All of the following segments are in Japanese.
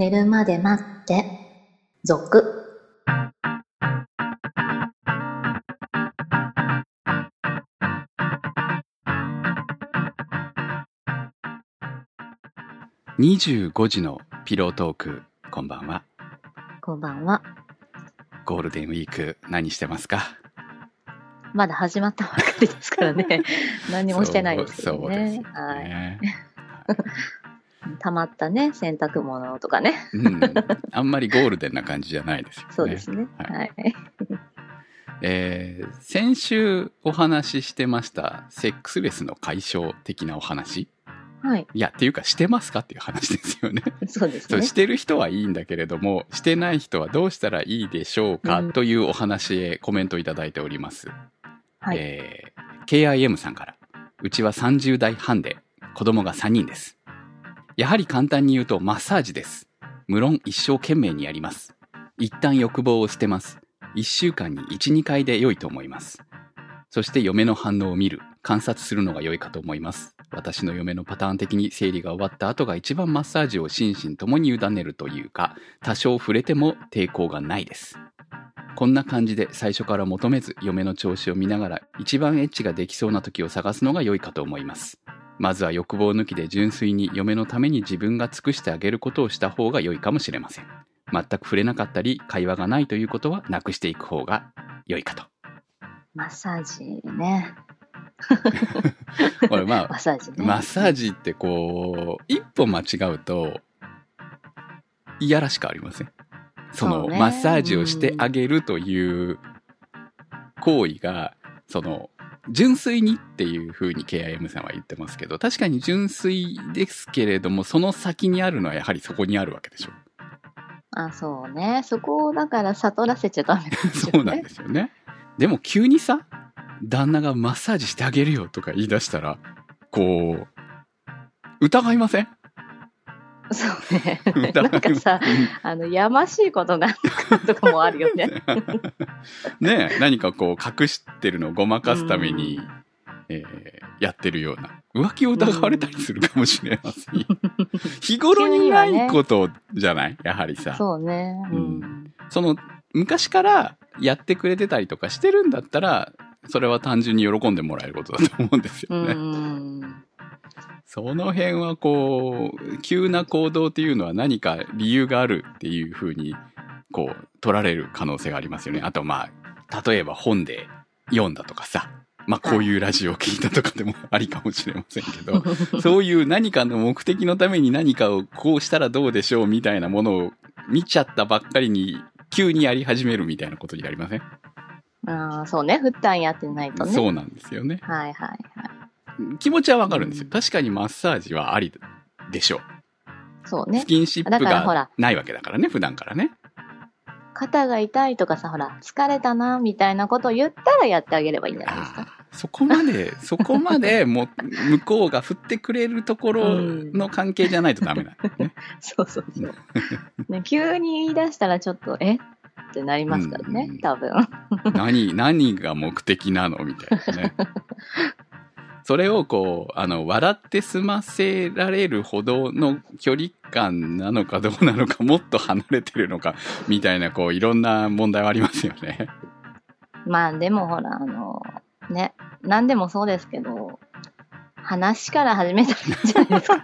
寝るまで待って、続。25時のピロートーク、こんばんは。こんばんは。ゴールデンウィーク、何してますか？まだ始まったばかりですからね。何もしてないですけどそうですねよ。はい。ね。溜まったね、洗濯物とかね。うん、あんまりゴールデンな感じじゃないですよね。そうですね。はいはい。えー先週お話ししてました、セックスレスの解消的なお話？はい。いや、っていうか、してますかっていう話ですよね。そうですねそう。してる人はいいんだけれども、してない人はどうしたらいいでしょうか、うんというお話へコメントいただいております。はい。えー KIM さんから、うちは30代半で子供が3人です。やはり簡単に言うとマッサージです。無論一生懸命にやります。一旦欲望を捨てます。1週間に1、2回で良いと思います。そして嫁の反応を見る、観察するのが良いかと思います。私の嫁のパターン的に生理が終わった後が一番マッサージを心身ともに委ねるというか、多少触れても抵抗がないです。こんな感じで最初から求めず嫁の調子を見ながら一番エッチができそうな時を探すのが良いかと思います。まずは欲望抜きで純粋に嫁のために自分が尽くしてあげることをした方が良いかもしれません。全く触れなかったり会話がないということはなくしていく方が良いかと。マッサージね。これまあマッサージね。マッサージってこう一歩間違うといやらしくありません？そのねマッサージをしてあげるという行為がその純粋にっていうふうに KIM さんは言ってますけど確かに純粋ですけれどもその先にあるのはやはりそこにあるわけでしょあ、そうね。そこをだから悟らせちゃダメなんですよね。そうなんですよねでも急にさ旦那がマッサージしてあげるよとか言い出したらこう疑いません？そうね。なんかさ、あの、やましいことなんとかもあるよね。ねえ何かこう隠してるのをごまかすために、えーやってるような浮気を疑われたりするかもしれませんよ 日頃にないことじゃない？やはりさそうね。ううんん。その昔からやってくれてたりとかしてるんだったらそれは単純に喜んでもらえることだと思うんですうよね、ん。その辺はこう急な行動っていうのは何か理由があるっていうふうにこう取られる可能性がありますよねあとまあ例えば本で読んだとかさまあこういうラジオを聞いたとかでもありかもしれませんけど そういう何かの目的のために何かをこうしたらどうでしょうみたいなものを見ちゃったばっかりに急にやり始めるみたいなことになりません、ああ、そうね。普段やってないとね。そうなんですよねはいはいはい。気持ちはわかるんですよ。確かにマッサージはありでしょう。そうね。ス。キンシップがらないわけだからね普段からね。肩が痛いとかさ、ほら、疲れたな、みたいなことを言ったらやってあげればいいんじゃないですか？そこまで そこまでも向こうが振ってくれるところの関係じゃないとダメなんだよね、そうそうそう。ね、急に言い出したらちょっと、え？ってなりますからねうん、多分。何何が目的なの？みたいなね それをこうあの笑って済ませられるほどの距離感なのかどうなのかもっと離れてるのかみたいなこういろんな問題はありますよね。まあでもほら、あの、ね、何でもそうですけど、話から始めたんじゃないですか。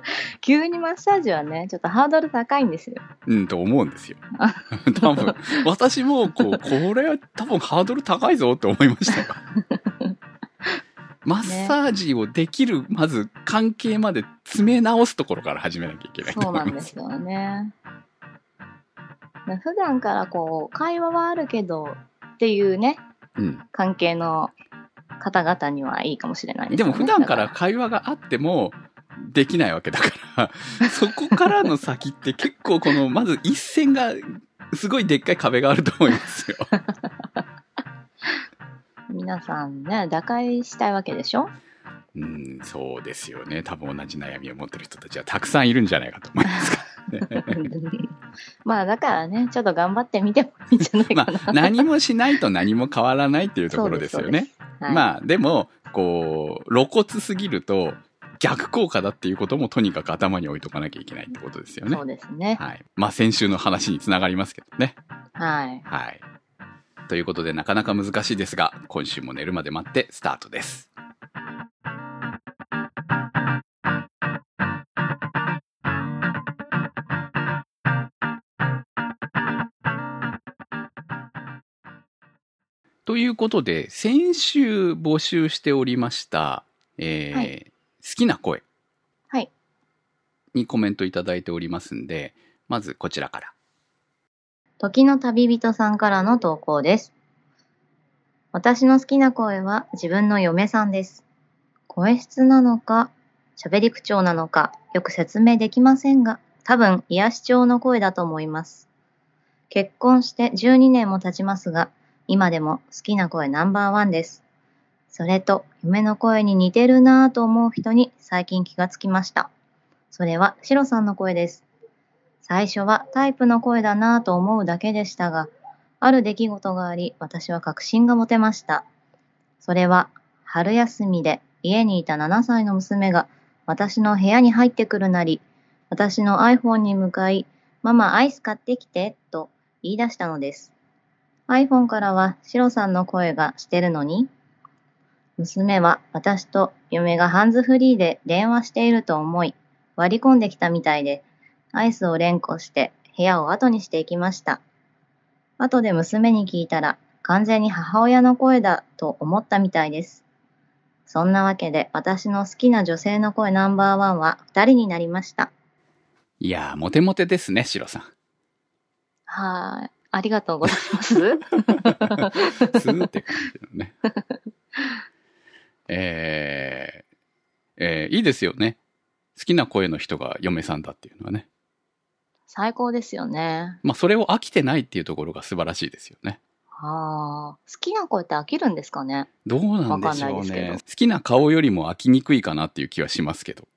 急にマッサージはね、ちょっとハードル高いんですよ。うん、と思うんですよ。多分、私も、こう、これは多分ハードル高いぞって思いましたよ。マッサージをできる、まず関係まで詰め直すところから始めなきゃいけないそう。なんですよね。普段からこう、会話はあるけどっていうね、うん。関係の方々にはいいかもしれないですで。も普段から会話があっても、できないわけだから、そこからの先って結構この、まず一線が、すごいでっかい壁があると思いますよ。皆さんね、打開したいわけでしょ？うん、そうですよね。多分同じ悩みを持ってる人たちはたくさんいるんじゃないかと思いますか。まあだからね、ちょっと頑張ってみてもいいんじゃないまかな。あ、何もしないと何も変わらないっていうところですよね。はい、まあ、でも、こう、露骨すぎると、逆効果だっていうこともとにかく頭に置いとかなきゃいけないってことですよねそ。うですね。はい。まあ先週の話につながりますけどね。はい。はい。ということでなかなか難しいですが、今週も寝るまで待ってスタートです。ということで、先週募集しておりました、えーはい好きな声はい。にコメントいただいておりますんで、まずこちらから。時の旅人さんからの投稿です。私の好きな声は自分の嫁さんです。声質なのか、喋り口調なのか、よく説明できませんが、多分癒し調の声だと思います。結婚して12年も経ちますが、今でも好きな声ナンバーワンです。それと、嫁の声に似てるなぁと思う人に最近気がつきました。それはシロさんの声です。最初はタイプの声だなぁと思うだけでしたが、ある出来事があり、私は確信が持てました。それは、春休みで家にいた7歳の娘が私の部屋に入ってくるなり、私の iPhone に向かい、ママアイス買ってきて、と言い出したのです。iPhone からはシロさんの声がしてるのに、娘は私と嫁がハンズフリーで電話していると思い、割り込んできたみたいで、アイスを連呼して部屋を後にしていきました。後で娘に聞いたら完全に母親の声だと思ったみたいです。そんなわけで私の好きな女性の声ナンバーワンは2人になりました。いやー、モテモテですね、シロさん。はい。ありがとうございます。スーって感じのね。えーえーいいですよね。好きな声の人が嫁さんだっていうのはね。最高ですよね。まあ、それを飽きてないっていうところが素晴らしいですよね。はあ。好きな声って飽きるんですかね？どうなんでしょうわかんないですけどね。好きな顔よりも飽きにくいかなっていう気はしますけど。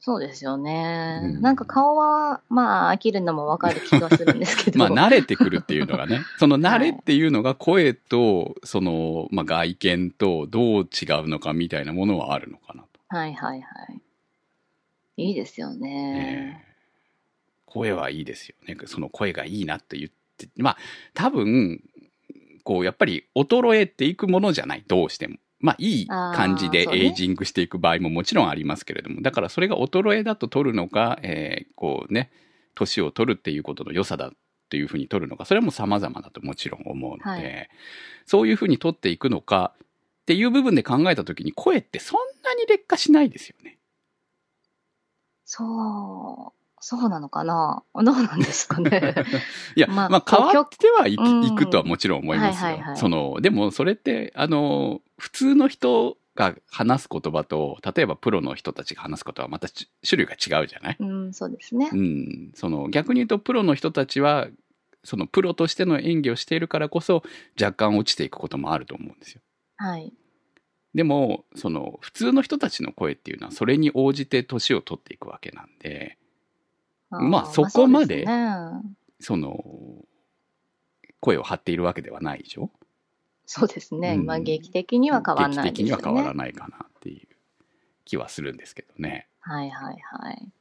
そうですよね。うんなんか顔は、まあ飽きるのもわかる気がするんですけど。まあ、慣れてくるっていうのがね。その慣れっていうのが声と、その、まあ、外見とどう違うのかみたいなものはあるのかなと。はいはいはい。いいですよね。えー声はいいですよね。その声がいいなって言って、まあ、多分、こう、やっぱり衰えていくものじゃない、どうしても。まあ、いい感じでエイジングしていく場合ももちろんありますけれども、だからそれが衰えだと取るのか、えーこうね、年を取るっていうことの良さだっていうふうに取るのか、それはもう様々だともちろん思うので、はい。そういうふうに取っていくのかっていう部分で考えたときに、声ってそんなに劣化しないですよね。そう、そうなのかな？どうなんですかね？いや、まあ、まあ変わってはいきうんいくとはもちろん思いますよ。はいはいはいその、でもそれって、あの、普通の人が話す言葉と、例えばプロの人たちが話すことはまたち種類が違うじゃない？うん、そうですねう。ん。その、逆に言うとプロの人たちは、そのプロとしての演技をしているからこそ、若干落ちていくこともあると思うんですよ。はい。でも、その、普通の人たちの声っていうのは、それに応じて年を取っていくわけなんで、ーまあそこまでまあその、声を張っているわけではないでしょ？そうですね。うんまあ劇的には変わらないですよね。劇的には変わらないかなっていう気はするんですけどね。はいはいはい。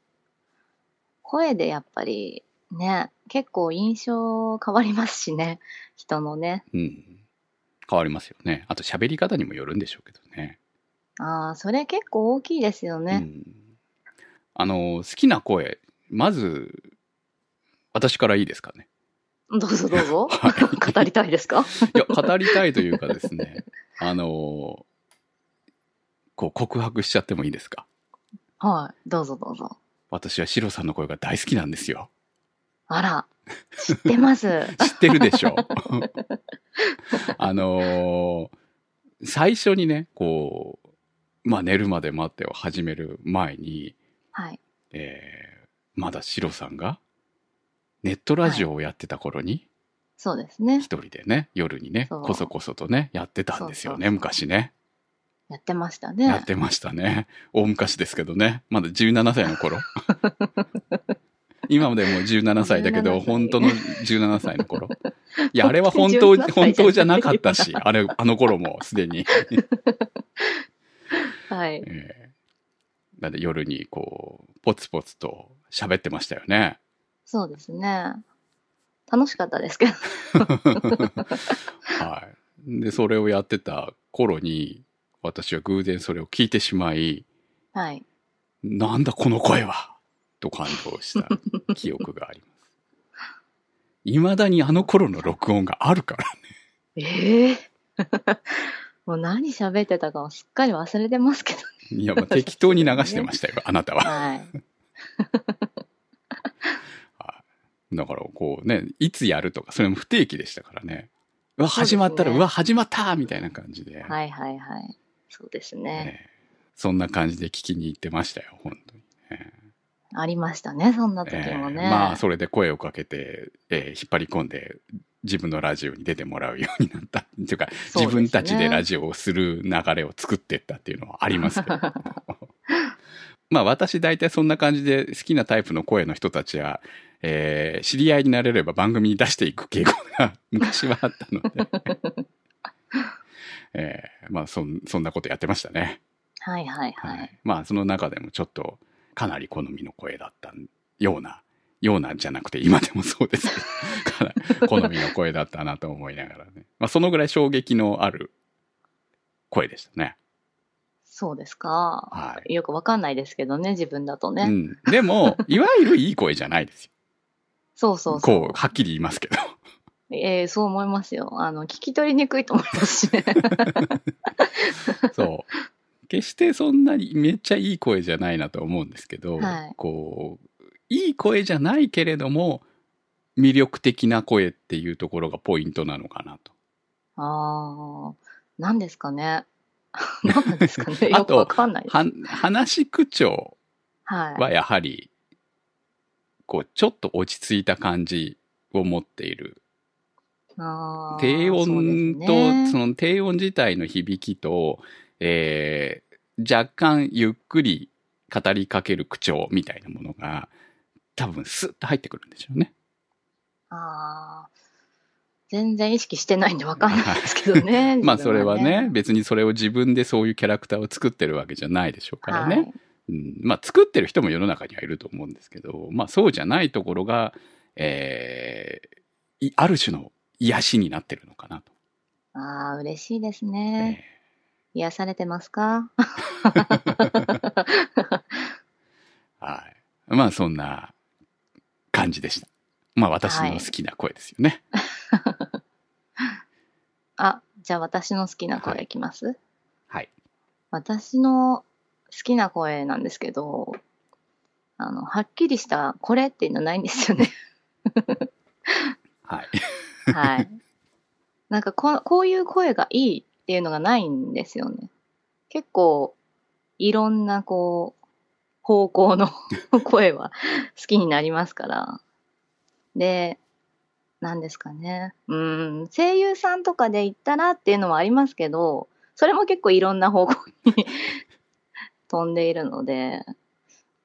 声でやっぱりね、結構印象変わりますしね。人のね。うん。変わりますよね。あと喋り方にもよるんでしょうけどね。ああ、それ結構大きいですよね。うん。あの、好きな声、まず、私からいいですかね。どうぞどうぞ。はい語りたいですか？いや、語りたいというかですね、あの、こう告白しちゃってもいいですか？はい。どうぞどうぞ。私はシロさんの声が大好きなんですよ。あら、知ってます。知ってるでしょあのー最初にね、こう、まあ寝るまで待ってを始める前に、はい。えーまだシロさんが？ネットラジオをやってた頃に、そうですね一。人でね、夜にね、こそこそとね、やってたんですよね、昔ね。やってましたね。やってましたね。大昔ですけどね。まだ17歳の頃。今までもう17歳だけど、17歳本当の17歳の頃。いや、あれは本当、17歳本当じゃなかったし、あれ、あの頃もすでに。はい。えーだって夜にこう、ポツポツと喋ってましたよね。そうですね。楽しかったですけど。はい。で、それをやってた頃に、私は偶然それを聞いてしまい、はい。なんだこの声はと感動した記憶があります。未だにあの頃の録音があるからね。ええ もう何喋ってたかをすっかり忘れてますけど。いや、もう適当に流してましたよ、あなたは。はい。だから、こうね、いつやるとか、それも不定期でしたからね。うわ、始まったら、うわ、始まったみたいな感じで。はいはいはい。そうですね。ええそんな感じで聞きに行ってましたよ、本当に。えありましたね、そんな時えもね。ええまあ、それで声をかけて、ええ引っ張り込んで、自分のラジオに出てもらうようになった。っていうか、ね自分たちでラジオをする流れを作っていったっていうのはありますけど。まあ私大体そんな感じで好きなタイプの声の人たちは、えー知り合いになれれば番組に出していく傾向が 昔はあったので、えーまあそんそんなことやってましたね。はいはいははい。い。まあその中でもちょっとかなり好みの声だったような、ようなんじゃなくて今でもそうです 好みの声だったなと思いながらね。まあそのぐらい衝撃のある声でしたね。そうですか。はよくわかんないですけどね、自分だとね。うん。でも、いわゆるいい声じゃないですよ。そうそうそう。こう、はっきり言いますけど。ええそう思いますよ。あの、聞き取りにくいと思いますしね。そう。決してそんなにめっちゃいい声じゃないなと思うんですけど、はいこう、いい声じゃないけれども、魅力的な声っていうところがポイントなのかなと。ああ、何ですかね。何なんですかね。あとよくわかんないです。は話し口調はやはり、こう、ちょっと落ち着いた感じを持っている。あー低音と、ねその低音自体の響きと、えー、若干ゆっくり語りかける口調みたいなものが、多分スッと入ってくるんでしょうね。ああ、全然意識してないんでわかんないですけどね。まあ自分それはね、別にそれを自分でそういうキャラクターを作ってるわけじゃないでしょうからね。はいうん、まあ作ってる人も世の中にはいると思うんですけど、まあそうじゃないところが、えーいある種の癒しになってるのかなと。ああ、嬉しいですえね。癒されてますか？ー はい。まあそんな感じでした。まあ私の好きな声ですよね。あ、じゃあ私の好きな声いきます、はい。私の好きな声なんですけど、あの、はっきりしたこれっていうのないんですよね。はい。はい。なんかこ、こういう声がいいっていうのがないんですよね。結構、いろんな、こう、方向の 声は好きになりますから。で、なんですかね。うん、声優さんとかで言ったらっていうのはありますけど、それも結構いろんな方向に 飛んでいるので、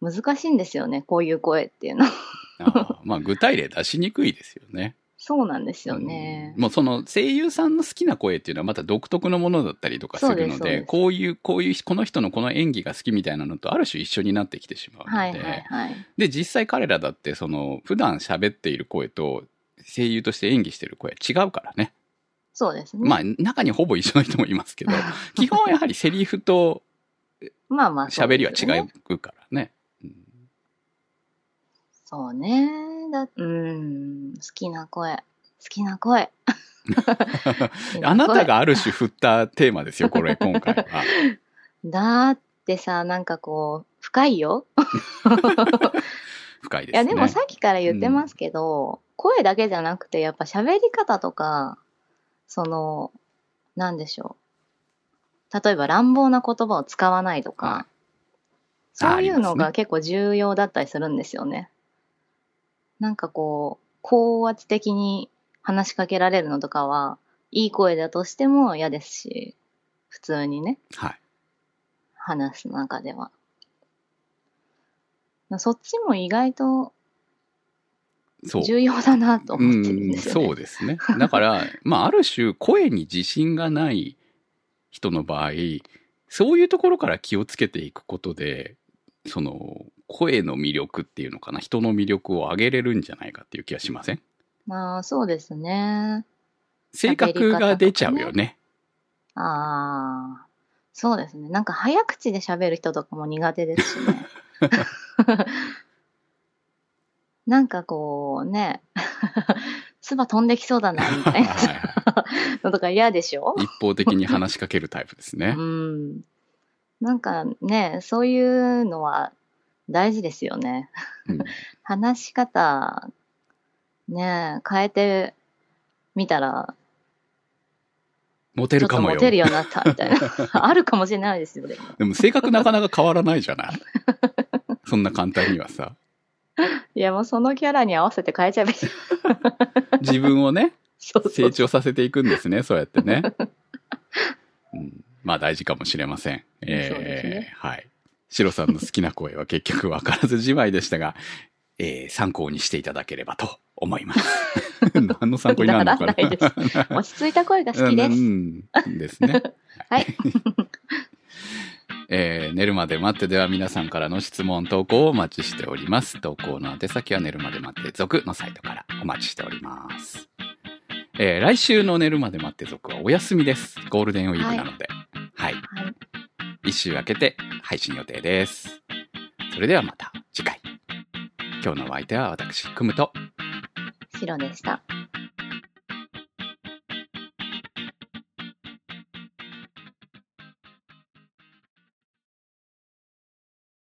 難しいんですよね、こういう声っていうのは。まあ具体例出しにくいですよね。そうなんですよねうん。もうその声優さんの好きな声っていうのはまた独特のものだったりとかするので、そうこういう、こういう、この人のこの演技が好きみたいなのとある種一緒になってきてしまうので、はいはいはい。で、実際彼らだってその普段喋っている声と声優として演技している声は違うからね。そうですね。まあ中にほぼ一緒の人もいますけど、基本やはりセリフとまあまあ喋りは違うからね。うんそうね。だうん、好きな声。好きな声。あなたがある種振ったテーマですよ、これ、今回は。だってさ、なんかこう、深いよ。深いですね。いや、でもさっきから言ってますけど、声だけじゃなくて、やっぱ喋り方とか、その、なんでしょう。例えば乱暴な言葉を使わないとか、はいそういうのが結構重要だったりするんですよね。なんかこう、高圧的に話しかけられるのとかは、いい声だとしても嫌ですし、普通にね、はい。話す中では。そっちも意外とそう。重要だなと思ってるん、ですよね。そうですね。だから、まあ、ある種、声に自信がない人の場合、そういうところから気をつけていくことで、その、声の魅力っていうのかな、人の魅力を上げれるんじゃないかっていう気がしません？まあ、そうですね。性格が出ちゃうよね。ああ、そうですね。なんか早口で喋る人とかも苦手ですしね。なんかこうね、唾飛んできそうだな、みたいなのとか嫌でしょ？一方的に話しかけるタイプですねう。ん。なんかね、そういうのは大事ですよね。うん 話し方、ね、変えてみたら、モテるかもよ。モテるようになったみたいな。あるかもしれないですよ、でも。でも性格なかなか変わらないじゃない？そんな簡単にはさ。いや、もうそのキャラに合わせて変えちゃえばいい。自分をね、そうそう成長させていくんですね、そうやってね。うん、まあ大事かもしれません。えそうですねはい。シロさんの好きな声は結局分からずじまいでしたが、えー参考にしていただければと思います。何の参考になるのかなならないです。落ち着いた声が好きです。うんうんですね。はい。えー寝るまで待ってでは皆さんからの質問、投稿をお待ちしております。投稿の宛先は寝るまで待って続のサイトからお待ちしております。えー来週の寝るまで待って続はお休みです。ゴールデンウィークなので。はい。一週明けて配信予定です。それではまた次回。今日のお相手は私、くむと。白でした。